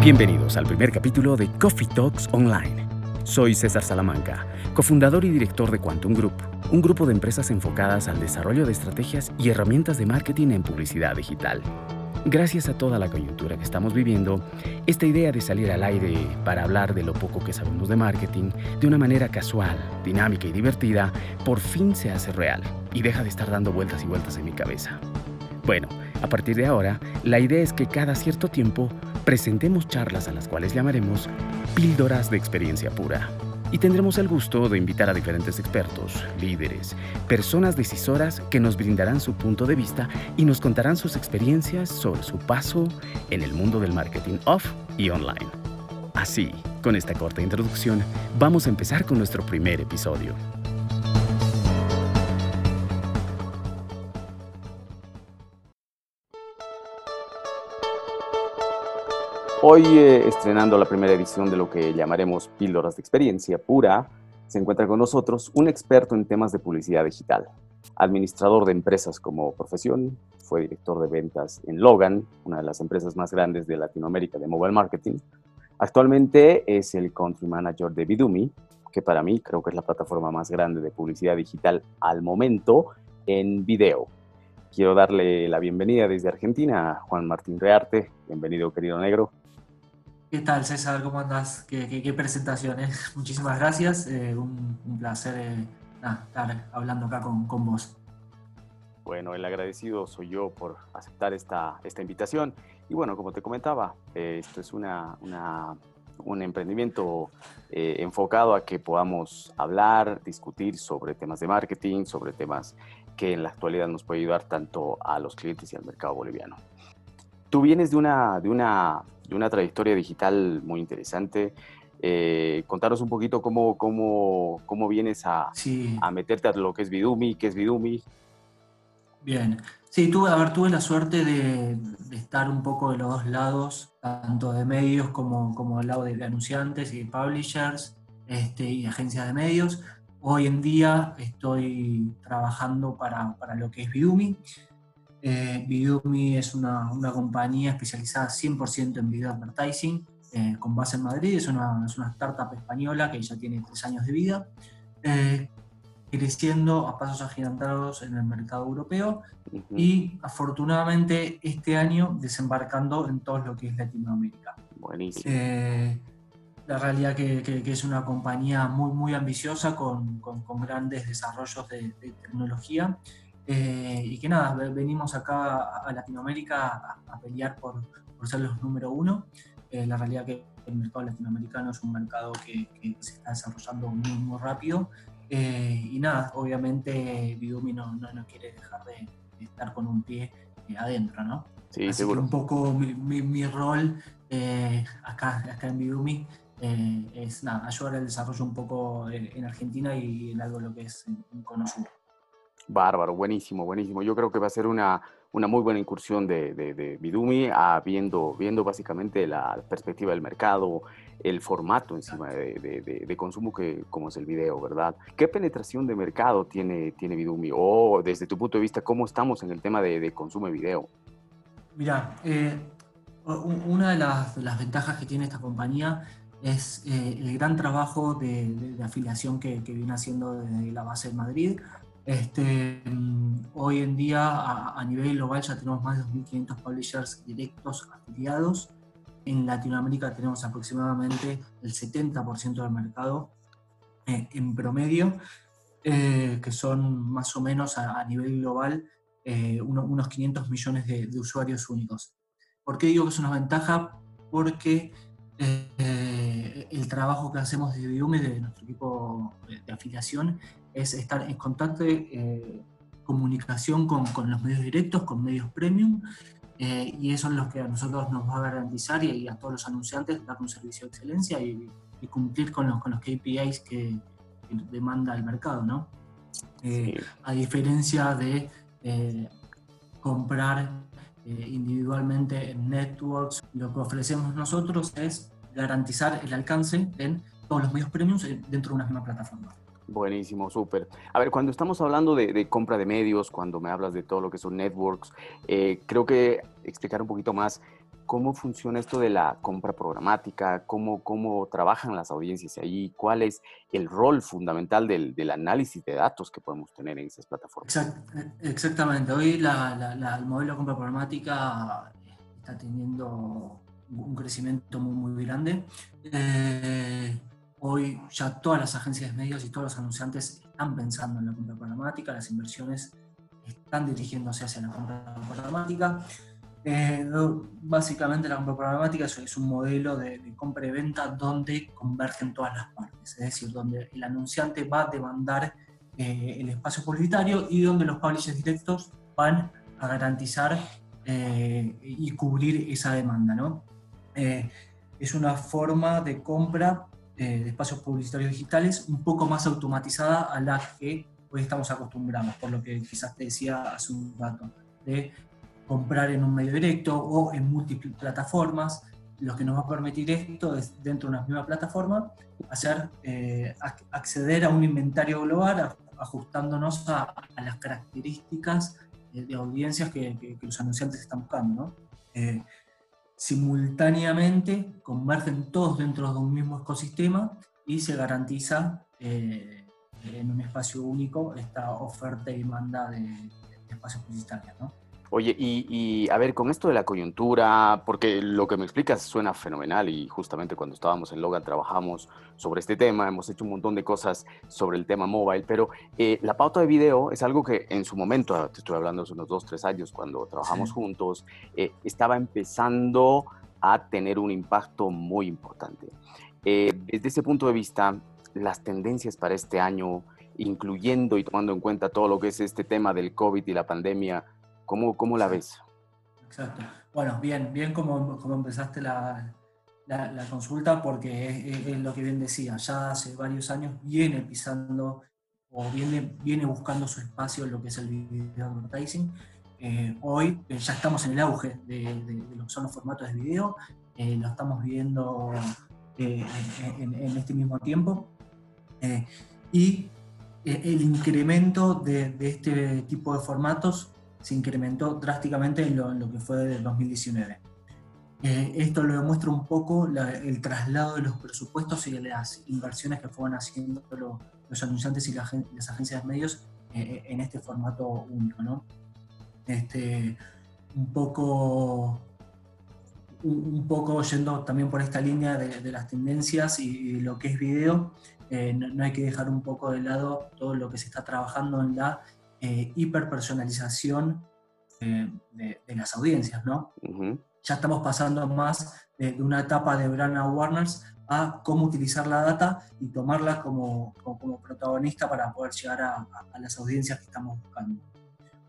Bienvenidos al primer capítulo de Coffee Talks Online. Soy César Salamanca, cofundador y director de Quantum Group, un grupo de empresas enfocadas al desarrollo de estrategias y herramientas de marketing en publicidad digital. Gracias a toda la coyuntura que estamos viviendo, esta idea de salir al aire para hablar de lo poco que sabemos de marketing de una manera casual, dinámica y divertida, por fin se hace real y deja de estar dando vueltas y vueltas en mi cabeza. Bueno, a partir de ahora, la idea es que cada cierto tiempo presentemos charlas a las cuales llamaremos píldoras de experiencia pura. Y tendremos el gusto de invitar a diferentes expertos, líderes, personas decisoras que nos brindarán su punto de vista y nos contarán sus experiencias sobre su paso en el mundo del marketing off y online. Así, con esta corta introducción, vamos a empezar con nuestro primer episodio. Hoy, eh, estrenando la primera edición de lo que llamaremos Píldoras de Experiencia Pura, se encuentra con nosotros un experto en temas de publicidad digital, administrador de empresas como profesión, fue director de ventas en Logan, una de las empresas más grandes de Latinoamérica de mobile marketing. Actualmente es el country manager de Bidumi, que para mí creo que es la plataforma más grande de publicidad digital al momento en video. Quiero darle la bienvenida desde Argentina a Juan Martín Rearte. Bienvenido, querido negro. ¿Qué tal, César? ¿Cómo andas? ¿Qué? Eh? Muchísimas gracias. Eh, un, placer eh, estar hablando acá con, con, vos. Bueno, el agradecido soy yo por aceptar esta, esta invitación. Y bueno, como te comentaba, esto es una, una, un emprendimiento enfocado a que podamos hablar, discutir sobre temas de marketing, sobre temas que en la actualidad nos puede ayudar tanto a los clientes y al mercado boliviano. Tú vienes de una, de una de una trayectoria digital muy interesante. Eh, contaros un poquito cómo, cómo, cómo vienes a, a, meterte a lo que es Bidumi, qué es Bidumi. Bien, sí, tuve, a ver, tuve la suerte de, estar un poco de los dos lados, tanto de medios como, como del lado de anunciantes y de publishers este, y agencias de medios. Hoy en día estoy trabajando para, para lo que es Bidumi. Eh, Bidumi es una, una, compañía especializada 100% en video advertising, eh, con base en Madrid. Es una, es una, startup española que ya tiene tres años de vida, eh, creciendo a pasos agigantados en el mercado europeo y afortunadamente este año desembarcando en todo lo que es Latinoamérica. Buenísimo. Eh, la realidad que, que, es una compañía muy, muy ambiciosa con, con, con grandes desarrollos de, de tecnología eh, y que nada, venimos acá a Latinoamérica a, pelear por, por, ser los número uno. Eh, la realidad que el mercado latinoamericano es un mercado que, se está desarrollando muy, muy rápido. Eh, y nada, obviamente Bidumi no, no, quiere dejar de, estar con un pie adentro, ¿no? Sí, seguro. un poco mi, mi, rol acá, acá en Bidumi es nada, ayudar al desarrollo un poco en Argentina y en algo lo que es en, en Cono Sur. Bárbaro, buenísimo, buenísimo. Yo creo que va a ser una, una muy buena incursión de, de, Bidumi, viendo, viendo básicamente la perspectiva del mercado, el formato encima de, de, consumo que como es el video, ¿verdad? ¿Qué penetración de mercado tiene, tiene Bidumi? O desde tu punto de vista, ¿cómo estamos en el tema de, consumo de video? Mira, eh, una de las, las, ventajas que tiene esta compañía es eh, el gran trabajo de, afiliación que, que, viene haciendo desde la base de Madrid este, mm, hoy en día a, nivel global ya tenemos más de 2.500 publishers directos afiliados. En Latinoamérica tenemos aproximadamente el 70% del mercado eh, en promedio, eh, que son más o menos a, nivel global eh, unos 500 millones de, usuarios únicos. ¿Por qué digo que es una ventaja? Porque el trabajo que hacemos de Biume, de nuestro equipo de afiliación, es estar en contacto, eh, comunicación con, con, los medios directos, con medios premium, eh, y eso es lo que a nosotros nos va a garantizar y, a todos los anunciantes dar un servicio de excelencia y, cumplir con los, con los KPIs que, demanda el mercado, ¿no? Eh, a diferencia de comprar individualmente en networks, lo que ofrecemos nosotros es garantizar el alcance en todos los medios premium dentro de una misma plataforma. Buenísimo, súper. A ver, cuando estamos hablando de, compra de medios, cuando me hablas de todo lo que son networks, eh, creo que explicar un poquito más cómo funciona esto de la compra programática, cómo, cómo trabajan las audiencias ahí, cuál es el rol fundamental del, del análisis de datos que podemos tener en esas plataformas. exactamente. Hoy el modelo de compra programática está teniendo un crecimiento muy, muy grande. Eh, hoy ya todas las agencias de medios y todos los anunciantes están pensando en la compra programática, las inversiones están dirigiéndose hacia la compra programática. Eh, básicamente la compra programática es un modelo de, compra y venta donde convergen todas las partes, es decir, donde el anunciante va a demandar eh, el espacio publicitario y donde los publishers directos van a garantizar eh, y cubrir esa demanda. ¿no? es una forma de compra de espacios publicitarios digitales un poco más automatizada a la que hoy estamos acostumbrados, por lo que quizás te decía hace un rato, de comprar en un medio directo o en múltiples plataformas. Lo que nos va a permitir esto es, dentro de una misma plataforma, hacer, eh, acceder a un inventario global ajustándonos a, las características de audiencias que, los anunciantes están buscando. Eh, simultáneamente convergen todos dentro de un mismo ecosistema y se garantiza eh, en un espacio único esta oferta y demanda de, espacios publicitarios. ¿no? Oye, y, a ver, con esto de la coyuntura, porque lo que me explicas suena fenomenal y justamente cuando estábamos en Logan trabajamos sobre este tema, hemos hecho un montón de cosas sobre el tema mobile, pero eh, la pauta de video es algo que en su momento, ah, te estoy hablando hace unos dos, tres años, cuando trabajamos juntos, eh, estaba empezando a tener un impacto muy importante. Eh, desde ese punto de vista, las tendencias para este año, incluyendo y tomando en cuenta todo lo que es este tema del COVID y la pandemia, ¿Cómo, cómo la ves? Exacto. Bueno, bien, bien como, como empezaste la, la, consulta, porque es, lo que bien decía, ya hace varios años viene pisando o viene, viene buscando su espacio en lo que es el video advertising. Eh, hoy eh, ya estamos en el auge de, lo que son los formatos de video, eh, lo estamos viendo en, en, este mismo tiempo. y el incremento de, de, este tipo de formatos se incrementó drásticamente en lo, que fue del 2019. Eh, esto lo demuestra un poco el traslado de los presupuestos y de las inversiones que fueron haciendo los anunciantes y las agencias de medios eh, eh, en este formato único. ¿no? Este, un, poco, un, poco yendo también por esta línea de, las tendencias y, lo que es video, no, hay que dejar un poco de lado todo lo que se está trabajando en la eh, hiperpersonalización eh, de, las audiencias, ¿no? Ya estamos pasando más de, una etapa de brand awareness a cómo utilizar la data y tomarla como, como, protagonista para poder llegar a, las audiencias que estamos buscando.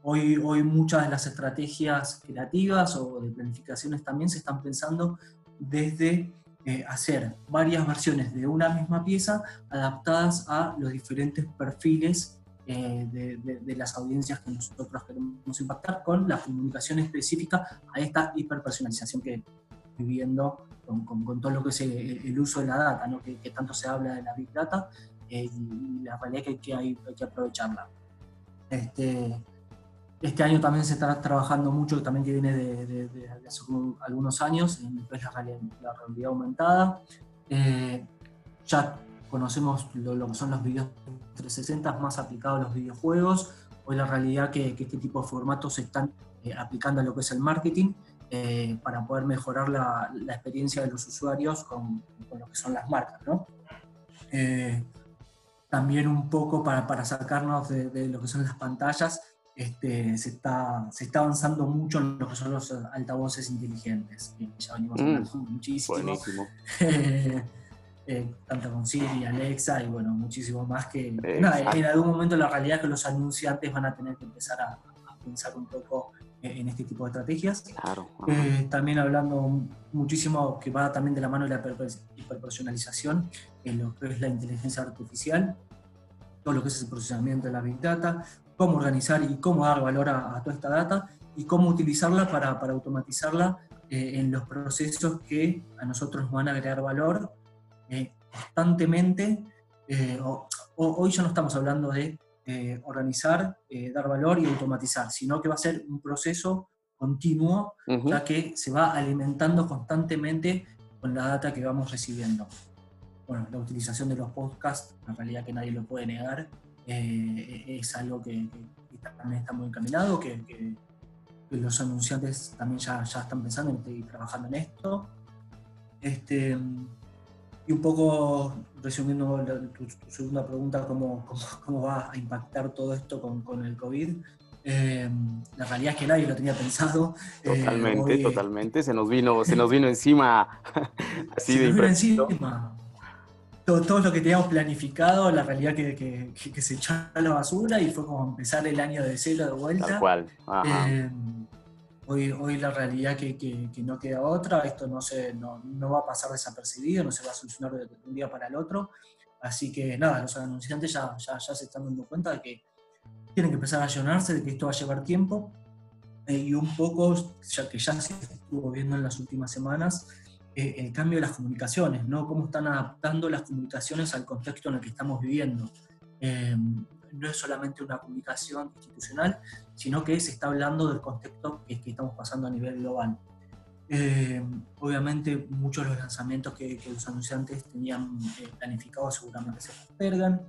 Hoy, hoy muchas de las estrategias creativas o de planificaciones también se están pensando desde eh, hacer varias versiones de una misma pieza adaptadas a los diferentes perfiles eh, de, las audiencias que nosotros queremos impactar con la comunicación específica a esta hiperpersonalización que viviendo con, con, todo lo que es el, uso de la data, ¿no? que, tanto se habla de la Big Data eh, y la realidad que, que hay, que aprovecharla. Este, este año también se está trabajando mucho, también que viene de, hace algunos años, en la realidad, la realidad aumentada. Eh, ya conocemos lo, que son los videos 360 más aplicados a los videojuegos. Hoy la realidad que, que este tipo de formatos se están eh, aplicando a lo que es el marketing eh, para poder mejorar la, la, experiencia de los usuarios con, con, lo que son las marcas. ¿no? Eh, también un poco para, para sacarnos de, de, lo que son las pantallas, este, se, está, se está avanzando mucho en lo que son los altavoces inteligentes. Ya venimos mm, muchísimo. Eh, tanto con Siri, Alexa y bueno, muchísimo más que... en algún momento la realidad es que los anunciantes van a tener que empezar a, pensar un poco en este tipo de estrategias. Claro. Eh, también hablando muchísimo que va también de la mano de la hiperpersonalización, en lo que es la inteligencia artificial, todo lo que es el procesamiento de la Big Data, cómo organizar y cómo dar valor a, toda esta data y cómo utilizarla para, para automatizarla eh, en los procesos que a nosotros nos van a agregar valor eh, constantemente, eh, hoy ya no estamos hablando de eh, organizar, dar valor y automatizar, sino que va a ser un proceso continuo, ya que se va alimentando constantemente con la data que vamos recibiendo. Bueno, la utilización de los podcasts, en realidad que nadie lo puede negar, eh, es algo que, también está muy encaminado, que, que, los anunciantes también ya, ya están pensando y trabajando en esto. Este, y un poco resumiendo tu, segunda pregunta, ¿cómo, ¿cómo, va a impactar todo esto con, con el COVID? Eh, la realidad es que nadie lo tenía pensado. Eh, totalmente, totalmente. Se nos vino, se nos vino encima así se de nos vino encima. Todo, todo, lo que teníamos planificado, la realidad que, que, que, se echó a la basura y fue como empezar el año de cero de vuelta. Tal cual. Eh, hoy, la realidad que, que, no queda otra, esto no, se, no, no, va a pasar desapercibido, no se va a solucionar de un día para el otro. Así que nada, los anunciantes ya, ya, ya se están dando cuenta de que tienen que empezar a llenarse de que esto va a llevar tiempo eh, y un poco, ya que ya se estuvo viendo en las últimas semanas, eh, el cambio de las comunicaciones, ¿no? Cómo están adaptando las comunicaciones al contexto en el que estamos viviendo. Eh, no es solamente una comunicación institucional, sino que se está hablando del contexto que, que estamos pasando a nivel global. obviamente muchos de los lanzamientos que, que los anunciantes tenían planificados seguramente se postergan.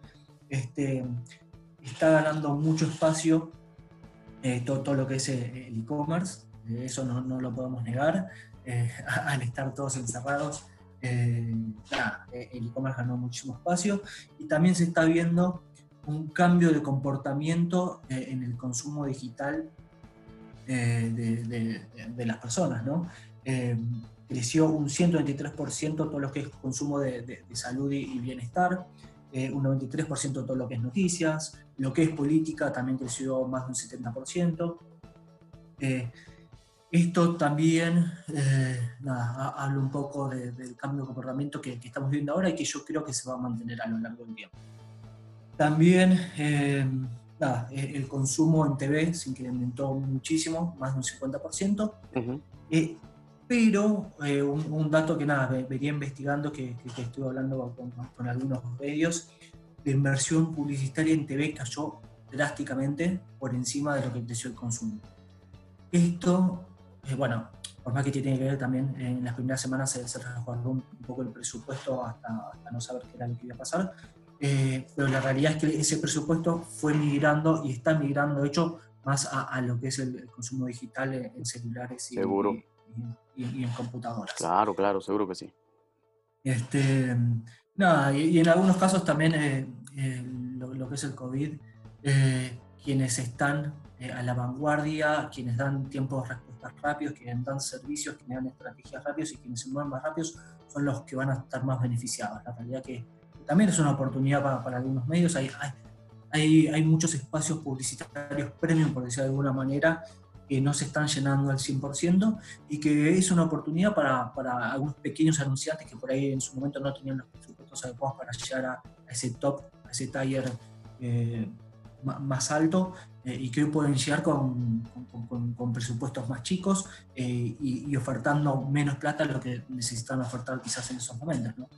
Este, está ganando mucho espacio eh, todo, lo que es eh, el e-commerce, eh, eso no, no, lo podemos negar, al estar todos encerrados, el e-commerce ganó muchísimo espacio y también se está viendo un cambio de comportamiento en el consumo digital de, de, las personas, ¿no? creció un 123% todo lo que es consumo de, salud y, bienestar, un 93% todo lo que es noticias, lo que es política también creció más de un 70%. Eh, esto también eh, habla un poco del cambio de comportamiento que, estamos viendo ahora y que yo creo que se va a mantener a lo largo del tiempo. También eh, el consumo en TV se incrementó muchísimo, más de un 50%. pero un, dato que nada, venía investigando, que, que, estuve hablando con, con algunos medios, la inversión publicitaria en TV cayó drásticamente por encima de lo que creció el consumo. Esto, eh, bueno, por más que tiene que ver también, en las primeras semanas se, se resguardó un, poco el presupuesto hasta, no saber qué era lo que iba a pasar, eh, pero la realidad es que ese presupuesto fue migrando y está migrando, de hecho, más a, lo que es el, consumo digital en, celulares y, seguro. Y, en computadoras. Claro, claro, seguro que sí. Este, Nada, y, en algunos casos también eh, eh, lo, que es el COVID, quienes están a la vanguardia, quienes dan tiempos de respuesta rápidos, quienes dan servicios, quienes dan estrategias rápidas y quienes se mueven más rápidos son los que van a estar más beneficiados. La realidad que también es una oportunidad para, para algunos medios. Hay, hay, hay, muchos espacios publicitarios premium, por decirlo de alguna manera, que no se están llenando al 100% y que es una oportunidad para, para, algunos pequeños anunciantes que por ahí en su momento no tenían los presupuestos adecuados para llegar a, ese top, a ese taller eh, más alto eh, y que hoy pueden llegar con, con, con, presupuestos más chicos eh, y, ofertando menos plata lo que necesitan ofertar quizás en esos momentos. ¿no?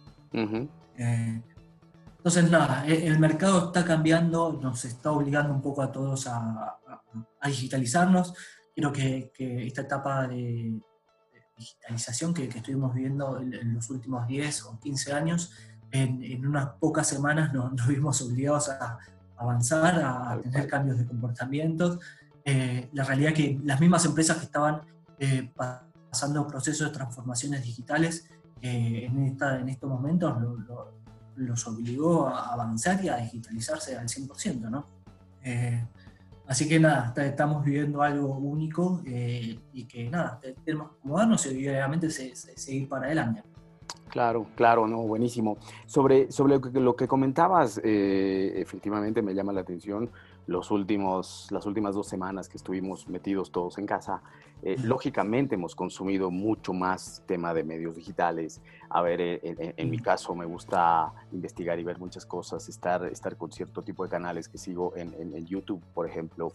Entonces, nada, el mercado está cambiando, nos está obligando un poco a todos a, a digitalizarnos creo que, esta etapa de, digitalización que, estuvimos viviendo en, los últimos 10 o 15 años, en, unas pocas semanas nos, vimos obligados a avanzar, a, tener cambios de comportamientos. Eh, la realidad es que las mismas empresas que estaban eh, pasando procesos de transformaciones digitales eh, en, esta, en estos momentos los obligó a avanzar y a digitalizarse al 100%, ¿no? Así que nada, estamos viviendo algo único eh, y que nada, tenemos que acomodarnos y obviamente seguir para adelante. Claro, claro, no, buenísimo. Sobre, sobre lo, que, comentabas, eh, efectivamente me llama la atención los últimos, las últimas dos semanas que estuvimos metidos todos en casa, eh, lógicamente hemos consumido mucho más tema de medios digitales. A ver, eh, en, mi caso me gusta investigar y ver muchas cosas, estar, estar con cierto tipo de canales que sigo en, en YouTube, por ejemplo.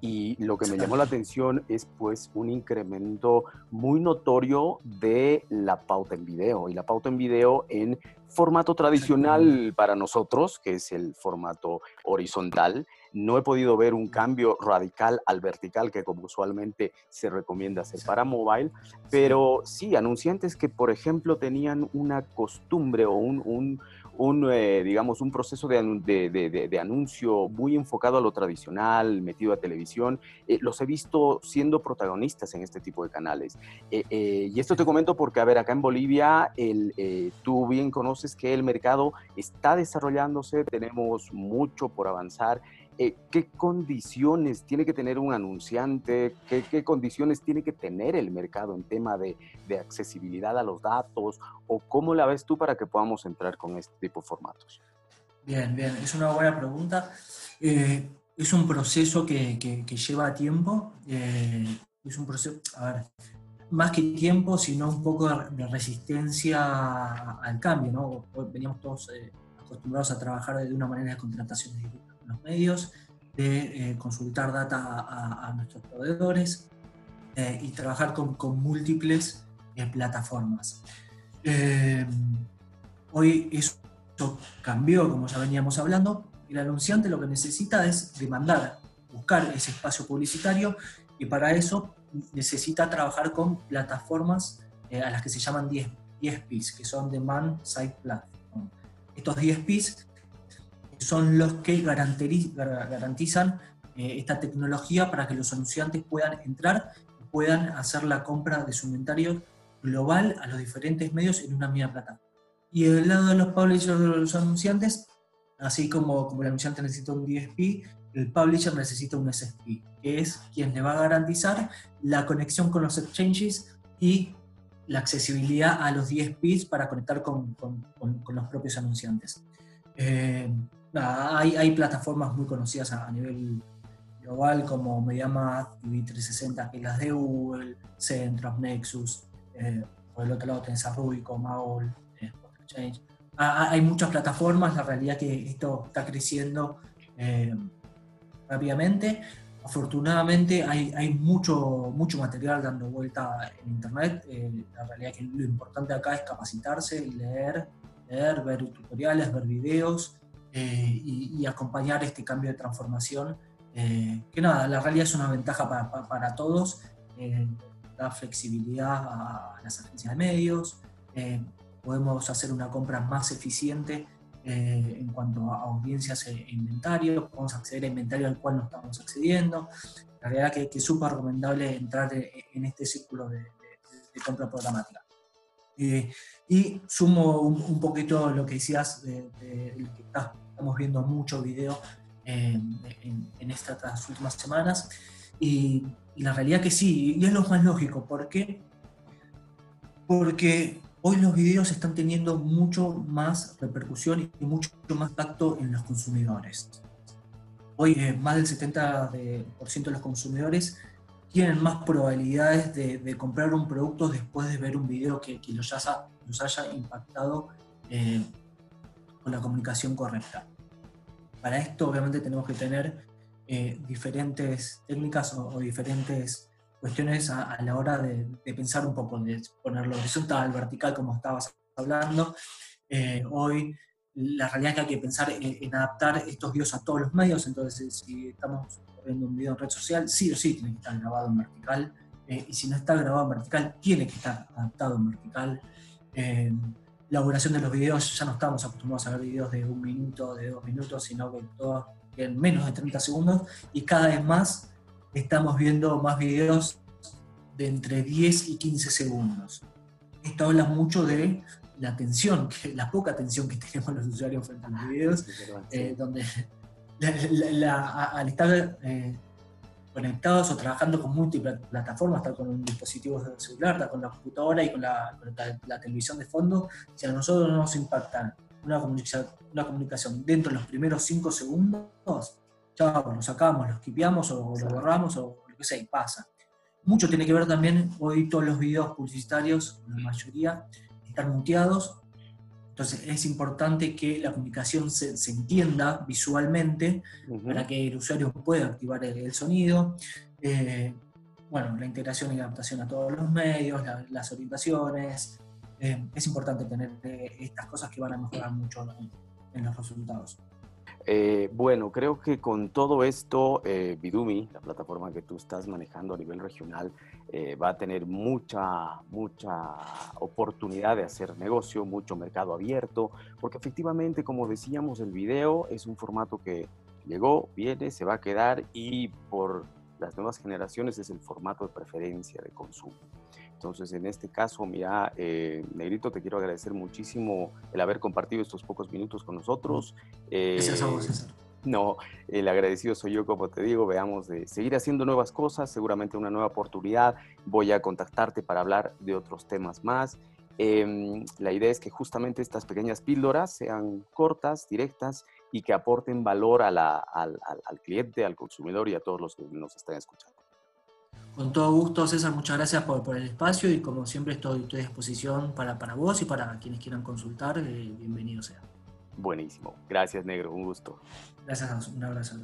Y lo que me llamó la atención es pues un incremento muy notorio de la pauta en video y la pauta en video en formato tradicional para nosotros, que es el formato horizontal, no he podido ver un cambio radical al vertical que como usualmente se recomienda hacer para mobile, pero sí, anunciantes que, por ejemplo, tenían una costumbre o un un, eh, digamos, un proceso de, de, anuncio muy enfocado a lo tradicional, metido a televisión. Eh, los he visto siendo protagonistas en este tipo de canales. Eh, y esto te comento porque, a ver, acá en Bolivia, el, tú bien conoces que el mercado está desarrollándose, tenemos mucho por avanzar eh, qué condiciones tiene que tener un anunciante, qué, condiciones tiene que tener el mercado en tema de, accesibilidad a los datos, o cómo la ves tú para que podamos entrar con este tipo de formatos. Bien, bien, es una buena pregunta. Eh, es un proceso que, lleva tiempo, eh, es un proceso, a ver, más que tiempo, sino un poco de resistencia al cambio, ¿no? Veníamos todos acostumbrados a trabajar de una manera de contratación directa los medios, de eh, consultar data a, nuestros proveedores eh, y trabajar con, con múltiples eh, plataformas. hoy eso cambió, como ya veníamos hablando, el anunciante lo que necesita es demandar, buscar ese espacio publicitario y para eso necesita trabajar con plataformas a las que se llaman DSPs, que son Demand Side Platform. Estos DSPs son los que garantizan eh, esta tecnología para que los anunciantes puedan entrar y puedan hacer la compra de su inventario global a los diferentes medios en una misma plataforma. Y del lado de los publishers de los anunciantes, así como, como el anunciante necesita un DSP, el publisher necesita un SSP, que es quien le va a garantizar la conexión con los exchanges y la accesibilidad a los DSPs para conectar con, con, los propios anunciantes. Eh, hay, hay, plataformas muy conocidas a, nivel global como MediaMath, TV360, que es las de Google, Centros, Nexus, eh, por el otro lado tenés a Rubico, Maul, eh, Exchange. Hay muchas plataformas, la realidad que esto está creciendo eh, rápidamente. Afortunadamente hay, hay, mucho, mucho material dando vuelta en Internet. Eh, la realidad que lo importante acá es capacitarse, leer, leer, ver tutoriales, ver videos eh, y, acompañar este cambio de transformación. Eh, que nada, la realidad es una ventaja para, para, todos, eh, da flexibilidad a, las agencias de medios, podemos hacer una compra más eficiente en cuanto a audiencias e inventario, podemos acceder a inventario al cual no estamos accediendo. La realidad que, es súper recomendable entrar en este círculo de, compra programática. Y sumo un, poquito lo que decías de, de, que estás estamos viendo mucho video en, estas últimas semanas. Y, la realidad que sí, y es lo más lógico. ¿Por qué? Porque hoy los videos están teniendo mucho más repercusión y mucho más impacto en los consumidores. Hoy eh, más del 70% de, los consumidores tienen más probabilidades de, comprar un producto después de ver un video que, los, haya, los haya impactado eh, con la comunicación correcta. Para esto obviamente tenemos que tener eh, diferentes técnicas o, diferentes cuestiones a, la hora de, pensar un poco, de ponerlo horizontal, vertical, como estabas hablando. Eh, hoy la realidad es que hay que pensar en, adaptar estos videos a todos los medios, entonces si estamos viendo un video en red social, sí o sí tiene que estar grabado en vertical, eh, y si no está grabado en vertical, tiene que estar adaptado en vertical la duración de los videos, ya no estamos acostumbrados a ver videos de un minuto, de dos minutos, sino que todos en menos de 30 segundos y cada vez más estamos viendo más videos de entre 10 y 15 segundos. Esto habla mucho de la atención, la poca atención que tenemos los usuarios frente a los videos, eh, donde al estar eh, conectados o trabajando con múltiples plataformas, tal con un dispositivo celular, tal con la computadora y con la, televisión de fondo, si a nosotros no nos impactan una comunicación, una comunicación dentro de los primeros 5 segundos, chao, lo sacamos, lo skipeamos o lo borramos o lo que sea y pasa. Mucho tiene que ver también, hoy todos los videos publicitarios, la mayoría, están muteados entonces es importante que la comunicación se, entienda visualmente para que el usuario pueda activar el, sonido. Eh, bueno, la integración y adaptación a todos los medios, las orientaciones. Eh, es importante tener eh, estas cosas que van a mejorar mucho en, los resultados. Eh, bueno, creo que con todo esto, eh, Bidumi, la plataforma que tú estás manejando a nivel regional, eh, va a tener mucha, mucha oportunidad de hacer negocio, mucho mercado abierto, porque efectivamente, como decíamos, el video es un formato que llegó, viene, se va a quedar y por las nuevas generaciones es el formato de preferencia de consumo. Entonces, en este caso, mira, eh, Negrito, te quiero agradecer muchísimo el haber compartido estos pocos minutos con nosotros. Gracias a vos, César. No, el agradecido soy yo, como te digo, veamos de seguir haciendo nuevas cosas, seguramente una nueva oportunidad. Voy a contactarte para hablar de otros temas más. Em, la idea es que justamente estas pequeñas píldoras sean cortas, directas y que aporten valor al, al cliente, al consumidor y a todos los que nos están escuchando. Con todo gusto, César, muchas gracias por, por el espacio y como siempre estoy, a disposición para, para, vos y para quienes quieran consultar, eh, bienvenido sea. Buenísimo. Gracias, negro. Un gusto. Gracias, un abrazo.